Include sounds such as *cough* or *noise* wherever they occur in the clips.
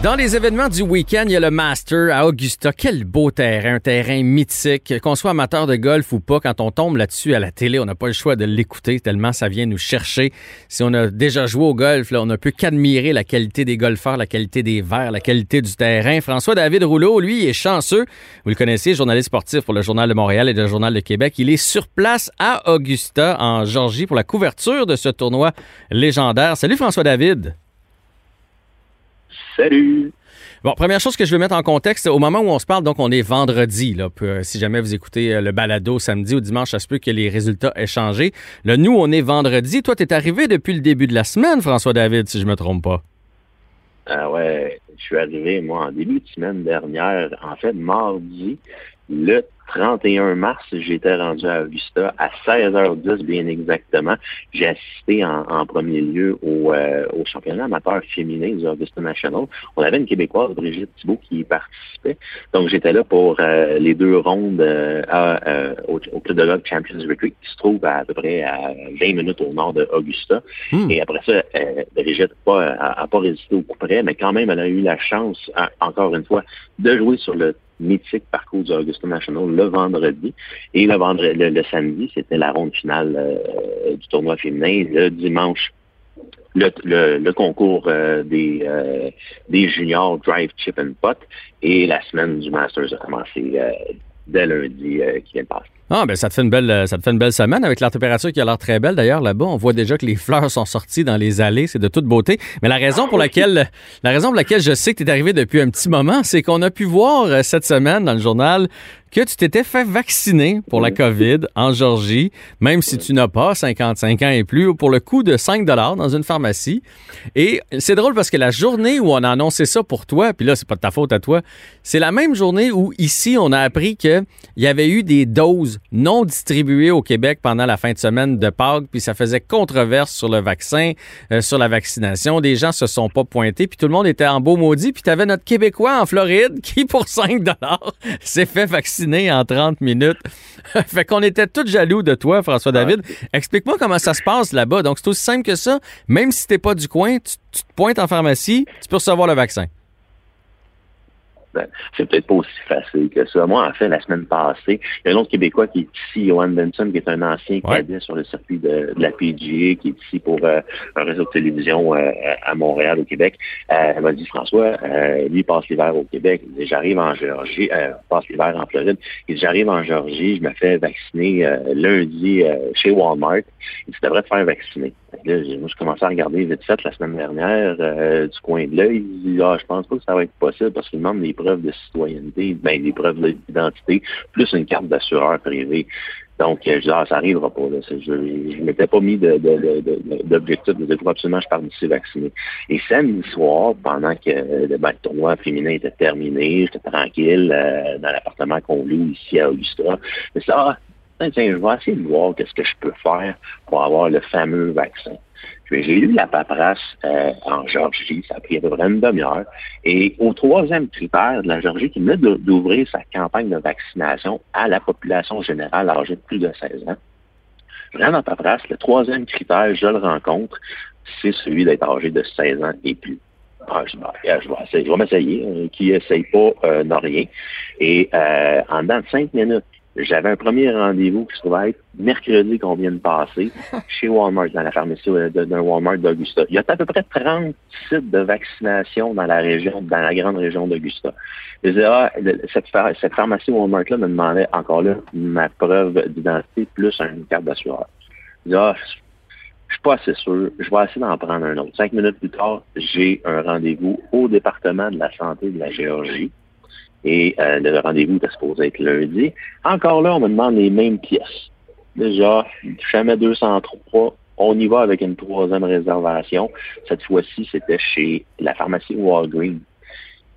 Dans les événements du week-end, il y a le Master à Augusta. Quel beau terrain, un terrain mythique. Qu'on soit amateur de golf ou pas, quand on tombe là-dessus à la télé, on n'a pas le choix de l'écouter tellement ça vient nous chercher. Si on a déjà joué au golf, là, on ne peut qu'admirer la qualité des golfeurs, la qualité des verres, la qualité du terrain. François-David Rouleau, lui, est chanceux. Vous le connaissez, journaliste sportif pour le Journal de Montréal et le Journal de Québec. Il est sur place à Augusta, en Georgie, pour la couverture de ce tournoi légendaire. Salut François-David. Salut! Bon, première chose que je veux mettre en contexte, au moment où on se parle, donc on est vendredi. Là, euh, si jamais vous écoutez euh, le balado samedi ou dimanche, ça se peut que les résultats aient changé. Là, nous, on est vendredi. Toi, tu es arrivé depuis le début de la semaine, François-David, si je me trompe pas. Ah ouais, je suis arrivé, moi, en début de semaine dernière, en fait, mardi, le 31 mars, j'étais rendu à Augusta à 16h10, bien exactement. J'ai assisté en, en premier lieu au, euh, au championnat amateur féminin du Augusta National. On avait une Québécoise, Brigitte Thibault, qui y participait. Donc, j'étais là pour euh, les deux rondes euh, à, euh, au, au Club de golf Champions Retreat, qui se trouve à, à peu près à 20 minutes au nord de Augusta. Hmm. Et après ça, euh, Brigitte n'a pas, a- a pas résisté au coup près, mais quand même, elle a eu la chance, encore une fois, de jouer sur le mythique parcours du Augusta National le vendredi. Et le, vendredi, le, samedi, c'était la ronde finale euh, du tournoi féminin. Le dimanche, le, le, le concours euh, des, euh, des juniors Drive Chip and Putt. Et la semaine du Masters a commencé euh, dès lundi euh, qui de. Ah, ben ça te fait une belle, ça te fait une belle semaine avec la température qui a l'air très belle. D'ailleurs, là-bas, on voit déjà que les fleurs sont sorties dans les allées. C'est de toute beauté. Mais la raison pour laquelle, la raison pour laquelle je sais que tu es arrivé depuis un petit moment, c'est qu'on a pu voir euh, cette semaine dans le journal que tu t'étais fait vacciner pour la COVID en Georgie, même si tu n'as pas 55 ans et plus, pour le coût de 5 dans une pharmacie. Et c'est drôle parce que la journée où on a annoncé ça pour toi, puis là, c'est pas de ta faute à toi, c'est la même journée où ici, on a appris qu'il y avait eu des doses non distribuées au Québec pendant la fin de semaine de Pâques, puis ça faisait controverse sur le vaccin, euh, sur la vaccination. Des gens se sont pas pointés, puis tout le monde était en beau maudit, puis tu avais notre Québécois en Floride qui, pour 5 *laughs* s'est fait vacciner en 30 minutes. *laughs* fait qu'on était tous jaloux de toi, François-David. Explique-moi comment ça se passe là-bas. Donc, c'est aussi simple que ça. Même si t'es pas du coin, tu, tu te pointes en pharmacie, tu peux recevoir le vaccin. Ben, c'est peut-être pas aussi facile que ça. Moi, en fait, la semaine passée, il y a un autre Québécois qui est ici, Johan Benson, qui est un ancien Ouais. cadet sur le circuit de, de la PGA, qui est ici pour euh, un réseau de télévision euh, à Montréal, au Québec. Euh, elle m'a dit, François, euh, lui, il passe l'hiver au Québec. Il dit, J'arrive en Géorgie, euh, passe l'hiver en Floride. Il dit, J'arrive en Géorgie, je me fais vacciner euh, lundi euh, chez Walmart. Il dit, Tu devrais te faire vacciner. Là, j'ai- moi, je commençais à regarder vite fait la semaine dernière euh, du coin de l'œil. Ah, je pense pas que ça va être possible parce qu'il demande des preuves de citoyenneté, ben, des preuves d'identité, plus une carte d'assureur privé. Donc, euh, je dis, ah, ça arrivera pas. Là. Je ne m'étais pas mis de- de- de- de- d'objectif de, absolument je parte d'ici vacciné. Et samedi soir, pendant que euh, ben, le tournoi féminin était terminé, j'étais tranquille euh, dans l'appartement qu'on loue ici à Augusta. Suis dit, ah, tiens, tiens, je vais essayer de voir qu'est-ce que je peux faire pour avoir le fameux vaccin. J'ai eu la paperasse euh, en Georgie, ça a pris à peu près une demi-heure. Et au troisième critère de la Georgie, qui venait d'ouvrir sa campagne de vaccination à la population générale âgée de plus de 16 ans, je rentre en paperasse, le troisième critère, je le rencontre, c'est celui d'être âgé de 16 ans et plus. Ah, je, je vais essayer, je vais m'essayer. euh, qui essaye pas euh, n'a rien. Et euh, en dedans de cinq minutes, j'avais un premier rendez-vous qui se trouvait être mercredi qu'on vient de passer *laughs* chez Walmart, dans la pharmacie euh, d'un Walmart d'Augusta. Il y a à peu près 30 sites de vaccination dans la région, dans la grande région d'Augusta. Je disais, ah, cette, cette pharmacie Walmart-là me demandait encore là ma preuve d'identité plus une carte d'assureur. Je disais, ah, je suis pas assez sûr. Je vais essayer d'en prendre un autre. Cinq minutes plus tard, j'ai un rendez-vous au département de la santé de la Géorgie. Et euh, le rendez-vous était supposé être lundi. Encore là, on me demande les mêmes pièces. Déjà, jamais 203. On y va avec une troisième réservation. Cette fois-ci, c'était chez la pharmacie Walgreens.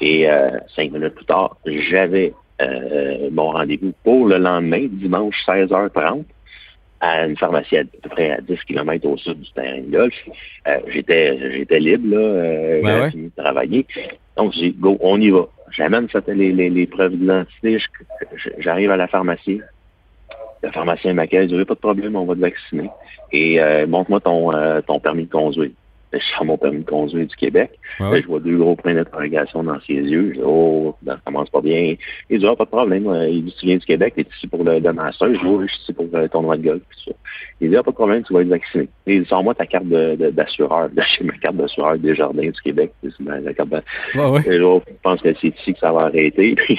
Et euh, cinq minutes plus tard, j'avais euh, mon rendez-vous pour le lendemain, dimanche 16h30 à une pharmacie à, peu près à 10 km au sud du terrain de golf. Euh, j'étais j'étais libre, là, euh, Ouais, j'avais ouais. fini de travailler. Donc, j'ai dit, go, on y va. J'amène les, les, les preuves d'identité, j'arrive à la pharmacie. Le pharmacien m'accueille, dit, pas de problème, on va te vacciner. Et euh, montre-moi ton, euh, ton permis de conduire. Je sors mon permis de conduire du Québec. Ouais, ouais. Je vois deux gros points d'interrogation dans ses yeux. Je dis, oh, ça commence pas bien. Il dit, ah, pas de problème. Il dit, tu viens du Québec, tu es ici pour le, le master. Je dis, oui, je suis ici pour le tournoi de golf. Tout ça. Il dit, ah, pas de problème, tu vas être vacciné. Il dit, sors-moi ta carte d'assureur. De, *laughs* J'ai ma carte d'assureur des jardins du Québec. Ma- la carte de- et là, je pense que c'est ici que ça va arrêter. *laughs* Puis,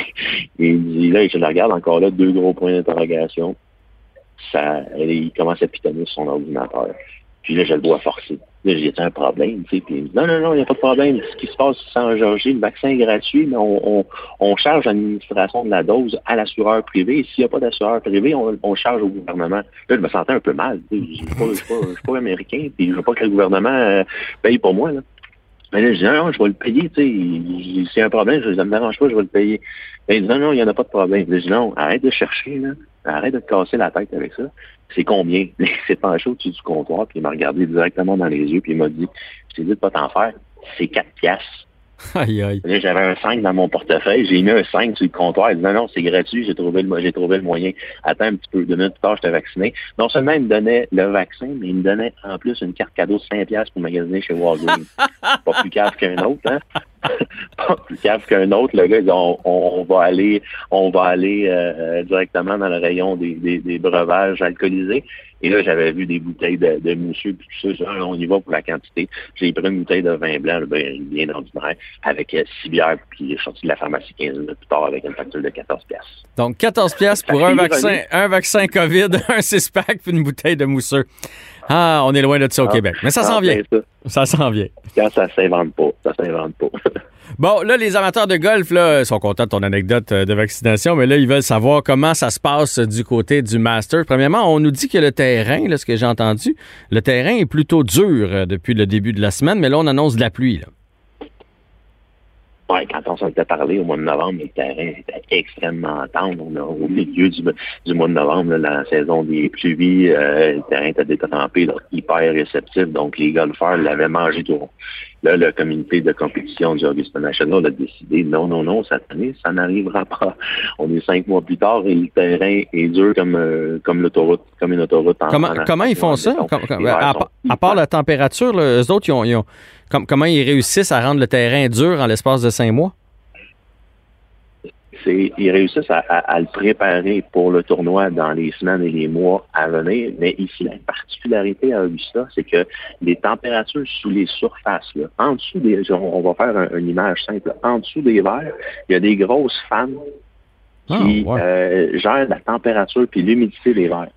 il dit, là, je le regarde encore là, deux gros points d'interrogation. Ça, il commence à pitonner sur son ordinateur. Puis là, je le vois forcer. Là, j'ai un problème, tu sais. Puis non, non, non, il n'y a pas de problème. Ce qui se passe en Georgie, le vaccin est gratuit, mais on, on, on charge l'administration de la dose à l'assureur privé. S'il n'y a pas d'assureur privé, on, on charge au gouvernement. Là, je me sentais un peu mal. Je ne suis pas, américain, puis je veux pas que le gouvernement euh, paye pour moi, là. Mais là, je dis, non, non, je vais le payer, tu sais. A un problème, ça me dérange pas, je vais le payer. Mais il dit, non, non, il n'y en a pas de problème. Je dis, non, arrête de chercher, là. Arrête de te casser la tête avec ça. C'est combien? *laughs* Il s'est penché au-dessus du comptoir, puis il m'a regardé directement dans les yeux, puis il m'a dit, je t'ai dit de pas t'en faire. C'est 4 piastres. *laughs* Aïe, aïe. J'avais un 5 dans mon portefeuille, j'ai mis un 5 sur le comptoir. Il dit, non, non, c'est gratuit, j'ai trouvé le, j'ai trouvé le moyen. Attends un petit peu, deux minutes plus tard, je t'ai vacciné. Non seulement il me donnait le vaccin, mais il me donnait en plus une carte cadeau de 5 piastres pour magasiner chez Walgreens. *laughs* Pas plus cave qu'un autre, hein? Pas *laughs* plus cave qu'un autre. Le gars, on, on- on va aller, on va aller euh, directement dans le rayon des, des, des breuvages alcoolisés. Et là, j'avais vu des bouteilles de, de mousseux, puis tout ça. Ah, on y va pour la quantité. J'ai pris une bouteille de vin blanc, ben, bien ordinaire, avec euh, six bières, puis je sorti de la pharmacie 15 minutes plus tard avec une facture de 14 piastres. Donc, 14 pièces pour un vaccin, un vaccin COVID, *laughs* un six-pack puis une bouteille de mousseux. Ah, on est loin de ça au Ah, Québec. Mais ça s'en Ah, vient. Ça ça, s'en vient. Quand ça s'invente pas, ça s'invente pas. *laughs* Bon, là, les amateurs de golf là, sont contents de ton anecdote euh, de vaccination, mais là, ils veulent savoir comment ça se passe du côté du Master. Premièrement, on nous dit que le terrain, là, ce que j'ai entendu, le terrain est plutôt dur euh, depuis le début de la semaine, mais là, on annonce de la pluie. Là. Ouais, quand on s'en était parlé au mois de novembre, le terrain était extrêmement tendre. Au milieu du, mois de novembre, là, la saison des pluies, euh, le terrain était détrempé, là, hyper réceptif. Donc, les golfeurs l'avaient mangé tout. Là, le comité de compétition du Augusta National a décidé non, non, non, cette année, ça n'arrivera pas. *laughs* On est cinq mois plus tard et le terrain est dur comme, euh, comme l'autoroute, comme une autoroute en Comment, en- comment ils font ça? Les à, sont pa- à part la température, là, eux autres, ils ont, ils ont- com- comment ils réussissent à rendre le terrain dur en l'espace de cinq mois? C'est ils réussissent à, à- à le préparer pour le tournoi dans les semaines et les mois à venir. Mais ici, la particularité à Augusta, c'est que les températures sous les surfaces, là, en dessous des, on on va faire un- une image simple, en dessous des verres, il y a des grosses fans qui Ah, ouais. euh, gèrent la température puis l'humidité des verres.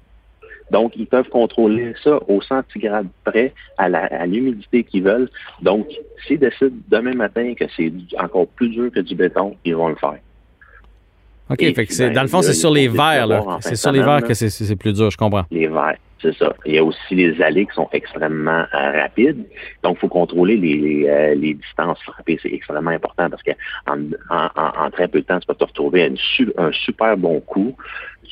Donc, ils peuvent contrôler ça au centigrade près à l'humidité qu'ils veulent. Donc, s'ils décident demain matin que c'est encore plus dur que du béton, ils vont le faire. OK, Et fait que ben, dans le fond, c'est sur les verres. là. voir en fin C'est sur les verres que c'est, plus dur, je comprends. Les verts, c'est ça. Il y a aussi les allées qui sont extrêmement euh, rapides. Donc, il faut contrôler les, les, euh, les distances frappées. C'est extrêmement important parce que en, en- en- très peu de temps, tu peux te retrouver à une un super bon coup.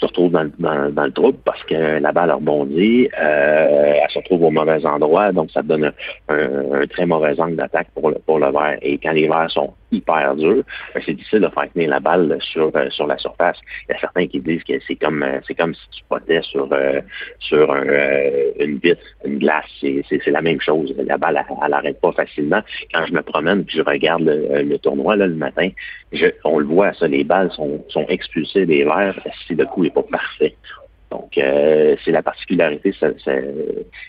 Tu te retrouves dans, le- dans, dans le trouble parce que la balle rebondit, euh, elle se retrouve au mauvais endroit, donc ça donne un, un- très mauvais angle d'attaque pour le, pour le verre. Et quand les verres sont hyper durs, ben, c'est difficile de faire tenir la balle sur, euh, sur la surface. Il y a certains qui disent que c'est comme euh, c'est comme si tu potais sur euh, sur un, euh, une vitre, une glace. C'est, la même chose. La balle, elle, elle arrête pas facilement. Quand je me promène puis je regarde le, le tournoi là, le matin, je, on le voit, ça, les balles sont, sont expulsées des verres si le coup n'est pas parfait. Donc, euh, c'est la particularité ça- ça-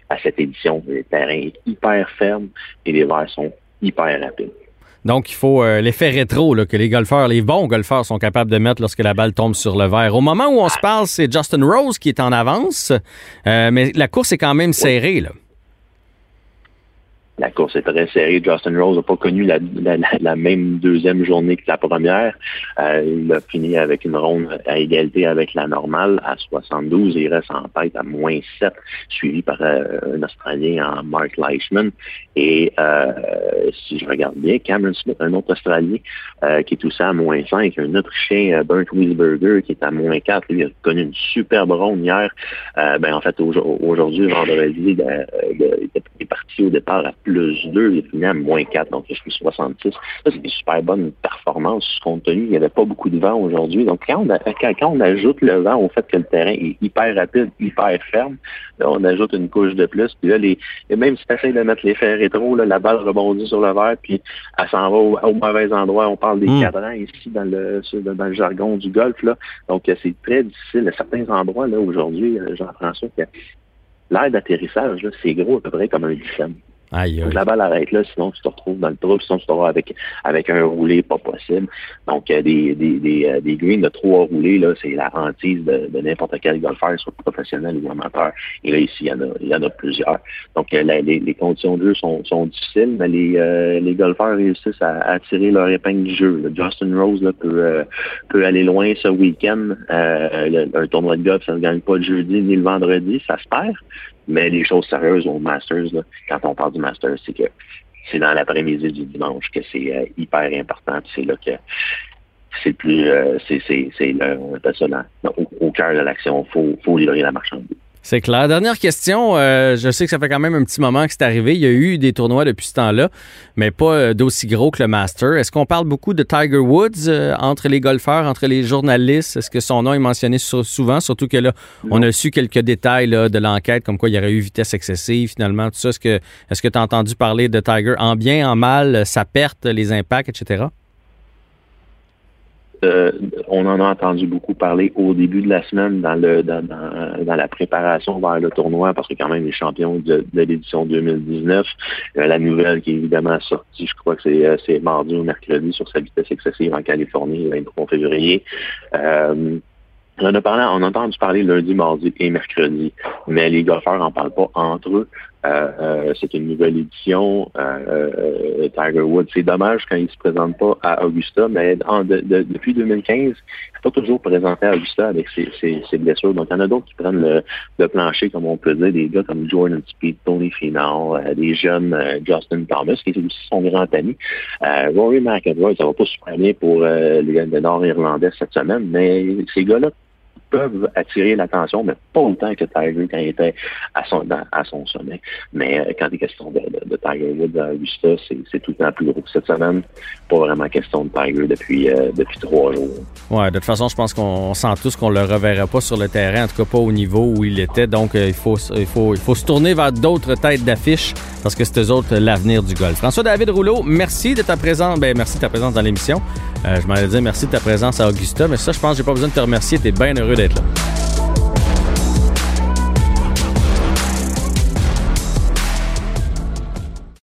à cette édition. Le terrain est hyper ferme et les verres sont hyper rapides. Donc, il faut euh, l'effet rétro là, que les golfeurs, les bons golfeurs sont capables de mettre lorsque la balle tombe sur le verre. Au moment où on se parle, c'est Justin Rose qui est en avance, euh, mais la course est quand même serrée. Là. La course est très serrée. Justin Rose n'a pas connu la, la- la- même deuxième journée que la première. Euh, il a fini avec une ronde à égalité avec la normale à 72 et il reste en tête à moins 7, suivi par euh, un Australien en Mark Leishman. Et euh, si je regarde bien, Cameron Smith, un autre Australien euh, qui est aussi à moins 5, un Autrichien, euh, Bernd Wiesberger, qui est à moins 4. Lui, il a connu une superbe ronde hier. Ben, en fait, au- aujourd'hui, vendredi, il est parti au départ à plus plus 2, il a fini à moins 4, donc je suis 66. Ça, c'est des super bonnes performances compte tenu il n'y avait pas beaucoup de vent aujourd'hui. Donc, quand on, ajoute le vent au fait que le terrain est hyper rapide, hyper ferme, là, on ajoute une couche de plus. Puis là, les, même si tu essaies de mettre les fers rétro, là, la balle rebondit sur le verre, puis elle s'en va au, mauvais endroit. On parle des hmm. cadrans ici dans le, dans le jargon du golf. Là. Donc, c'est très difficile. À certains endroits, là, aujourd'hui, euh, Jean-François, l'air d'atterrissage, c'est gros à peu près comme un lycème. Aïe, La balle arrête là, sinon tu te retrouves dans le trou, sinon tu te retrouves avec, avec un roulé pas possible. Donc, euh, des, des, des, euh, des greens de trois roulés, là, c'est la hantise de, de n'importe quel golfeur, soit professionnel ou amateur. Et là, ici, il y en a, il y en a plusieurs. Donc, euh, les, les, conditions de jeu sont, sont difficiles, mais les, les golfeurs réussissent à, à, tirer leur épingle du jeu. Justin Rose là, peut, peut aller loin ce week-end. un tournoi de golf, ça ne gagne pas le jeudi ni le vendredi, ça se perd. Mais les choses sérieuses au Masters, quand on parle du Masters, c'est que c'est dans l'après-midi du dimanche que c'est euh, hyper important. C'est là que c'est plus euh, c'est c'est c'est au, au, cœur de l'action. Faut faut livrer la marchandise. C'est clair. Dernière question. Euh, je sais que ça fait quand même un petit moment que c'est arrivé. Il y a eu des tournois depuis ce temps-là, mais pas euh, d'aussi gros que le Master. Est-ce qu'on parle beaucoup de Tiger Woods euh, entre les golfeurs, entre les journalistes? Est-ce que son nom est mentionné souvent? Surtout que là, on a su quelques détails de l'enquête, comme quoi il y aurait eu vitesse excessive, finalement, tout ça. Est-ce que est-ce que tu as entendu parler de Tiger en bien, en mal, sa perte, les impacts, etc.? Euh, on en a entendu beaucoup parler au début de la semaine dans la préparation vers le tournoi parce que quand même les champions de, l'édition 2019. Euh, la nouvelle qui est évidemment sortie, je crois que c'est, euh, c'est mardi ou mercredi sur sa vitesse excessive en Californie le 23 février. On a, parlé, on a entendu parler lundi, mardi et mercredi, mais les golfeurs n'en parlent pas entre eux. Euh, euh, c'est une nouvelle édition. Euh, Tiger Woods, c'est dommage quand il se présente pas à Augusta, mais depuis 2015, il n'est pas toujours présenté à Augusta avec ses, blessures. Donc, il y en a d'autres qui prennent le, plancher, comme on peut dire, des gars comme Jordan Speed, Tony Finau, des jeunes Justin Thomas, qui est aussi son grand ami. Rory McIlroy, ça va pas super bien pour les Nord-Irlandais cette semaine, mais ces gars-là peuvent attirer l'attention, mais pas autant que Tiger quand il était à son, sommet. Mais euh, quand il est question de, de, Tiger Woods à Augusta, c'est tout le temps plus gros que cette semaine. Pas vraiment question de Tiger depuis, euh, depuis trois jours. Ouais, de toute façon, je pense qu'on sent tous qu'on le reverra pas sur le terrain, en tout cas pas au niveau où il était. Donc, euh, il, faut, il, faut, il faut se tourner vers d'autres têtes d'affiche parce que c'est eux autres l'avenir du golf. François-David Rouleau, merci de ta présence. Ben, merci de ta présence dans l'émission. Je m'allais dire merci de ta présence à Augusta, mais ça, je pense que j'ai pas besoin de te remercier. Tu es bien heureux d'être là.